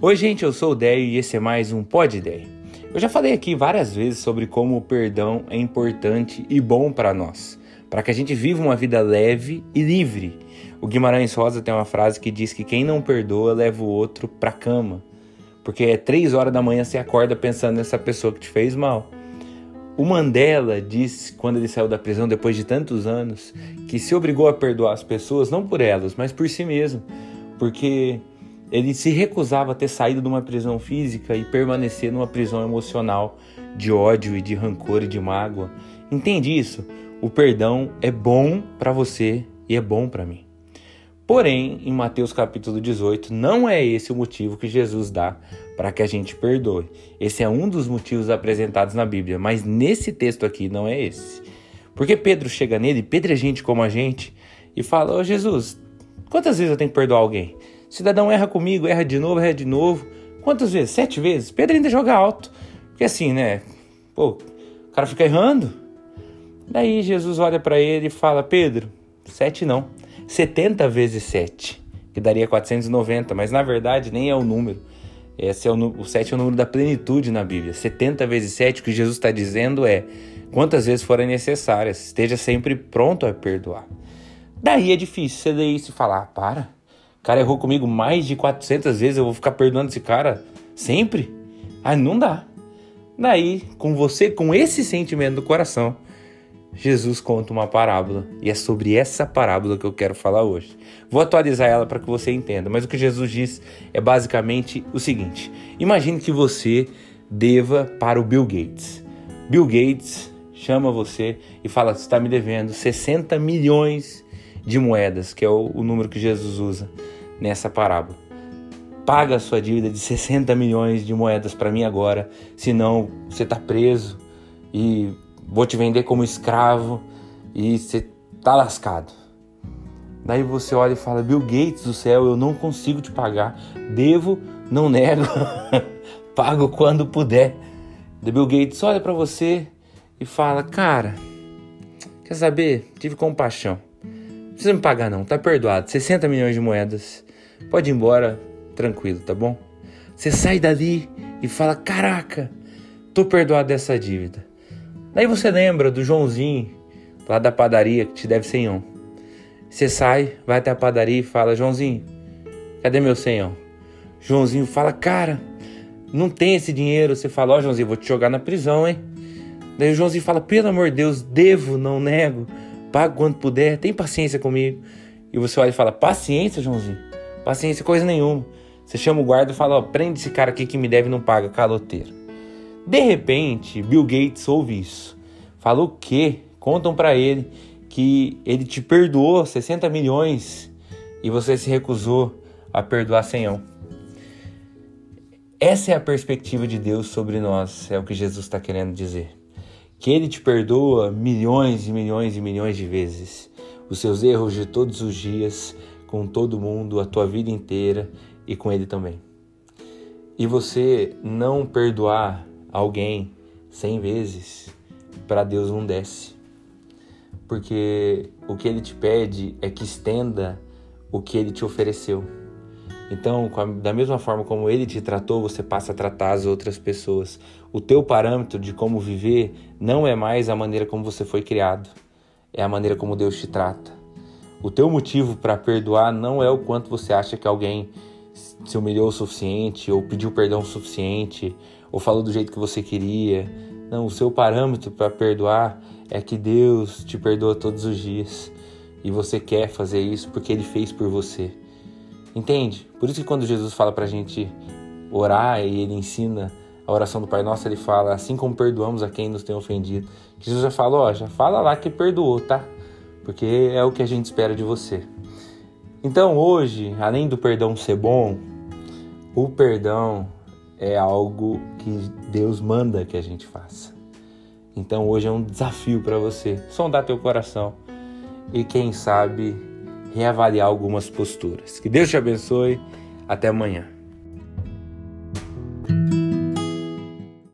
Oi, gente, eu sou o Déio e esse é mais um Pod Ideia. Eu já falei aqui várias vezes sobre como o perdão é importante e bom para nós, para que a gente viva uma vida leve e livre. O Guimarães Rosa tem uma frase que diz que quem não perdoa leva o outro para cama, porque é três horas da manhã você acorda pensando nessa pessoa que te fez mal. O Mandela disse, quando ele saiu da prisão depois de tantos anos, que se obrigou a perdoar as pessoas, não por elas, mas por si mesmo, porque ele se recusava a ter saído de uma prisão física e permanecer numa prisão emocional de ódio e de rancor e de mágoa. Entende isso? O perdão é bom para você e é bom para mim. Porém, em Mateus capítulo 18, não é esse o motivo que Jesus dá para que a gente perdoe. Esse é um dos motivos apresentados na Bíblia, mas nesse texto aqui não é esse. Porque Pedro chega nele, Pedro é gente como a gente, e fala: Ô Jesus, quantas vezes eu tenho que perdoar alguém? Cidadão erra comigo, erra de novo, erra de novo. Quantas vezes? Sete vezes? Pedro ainda joga alto. Porque assim, né? Pô, o cara fica errando. Daí Jesus olha para ele e fala: Pedro, sete não, setenta vezes sete, que daria 490, mas na verdade nem é o número. Esse é o, o 7 é o número da plenitude na Bíblia. 70 vezes 7, o que Jesus está dizendo é: quantas vezes forem necessárias, esteja sempre pronto a perdoar. Daí é difícil você ler isso e falar: ah, para, cara errou comigo mais de 400 vezes, eu vou ficar perdoando esse cara sempre? Ah, não dá. Daí, com você, com esse sentimento do coração, Jesus conta uma parábola e é sobre essa parábola que eu quero falar hoje. Vou atualizar ela para que você entenda, mas o que Jesus diz é basicamente o seguinte: imagine que você deva para o Bill Gates. Bill Gates chama você e fala: Você está me devendo 60 milhões de moedas, que é o, o número que Jesus usa nessa parábola. Paga a sua dívida de 60 milhões de moedas para mim agora, senão você está preso e vou te vender como escravo e você tá lascado. Daí você olha e fala: Bill Gates do céu, eu não consigo te pagar, devo, não nego, pago quando puder. Bill Gates olha para você e fala: Cara, quer saber? Tive compaixão precisa me pagar não, tá perdoado. 60 milhões de moedas. Pode ir embora, tranquilo, tá bom? Você sai dali e fala: "Caraca, tô perdoado dessa dívida". Daí você lembra do Joãozinho lá da padaria que te deve senhão. Você sai, vai até a padaria e fala: "Joãozinho, cadê meu senhão?". Joãozinho fala: "Cara, não tem esse dinheiro". Você fala: "Ó, oh, Joãozinho, vou te jogar na prisão, hein?". Daí o Joãozinho fala: "Pelo amor de Deus, devo, não nego" pago quando puder, tem paciência comigo. E você olha e fala: paciência, Joãozinho? Paciência, coisa nenhuma. Você chama o guarda e fala: ó, prende esse cara aqui que me deve e não paga, caloteiro. De repente, Bill Gates ouve isso. Fala o quê? Contam para ele que ele te perdoou 60 milhões e você se recusou a perdoar senhão. Essa é a perspectiva de Deus sobre nós, é o que Jesus está querendo dizer que Ele te perdoa milhões e milhões e milhões de vezes os seus erros de todos os dias, com todo mundo, a tua vida inteira e com Ele também. E você não perdoar alguém cem vezes, para Deus não desce. Porque o que Ele te pede é que estenda o que Ele te ofereceu. Então, da mesma forma como ele te tratou, você passa a tratar as outras pessoas. O teu parâmetro de como viver não é mais a maneira como você foi criado, é a maneira como Deus te trata. O teu motivo para perdoar não é o quanto você acha que alguém se humilhou o suficiente, ou pediu perdão o suficiente, ou falou do jeito que você queria. Não, o seu parâmetro para perdoar é que Deus te perdoa todos os dias. E você quer fazer isso porque Ele fez por você. Entende? Por isso que quando Jesus fala para a gente orar e ele ensina a oração do Pai Nosso, ele fala assim como perdoamos a quem nos tem ofendido. Jesus já falou, ó, já fala lá que perdoou, tá? Porque é o que a gente espera de você. Então hoje, além do perdão ser bom, o perdão é algo que Deus manda que a gente faça. Então hoje é um desafio para você sondar teu coração e quem sabe reavaliar algumas posturas. Que Deus te abençoe. Até amanhã.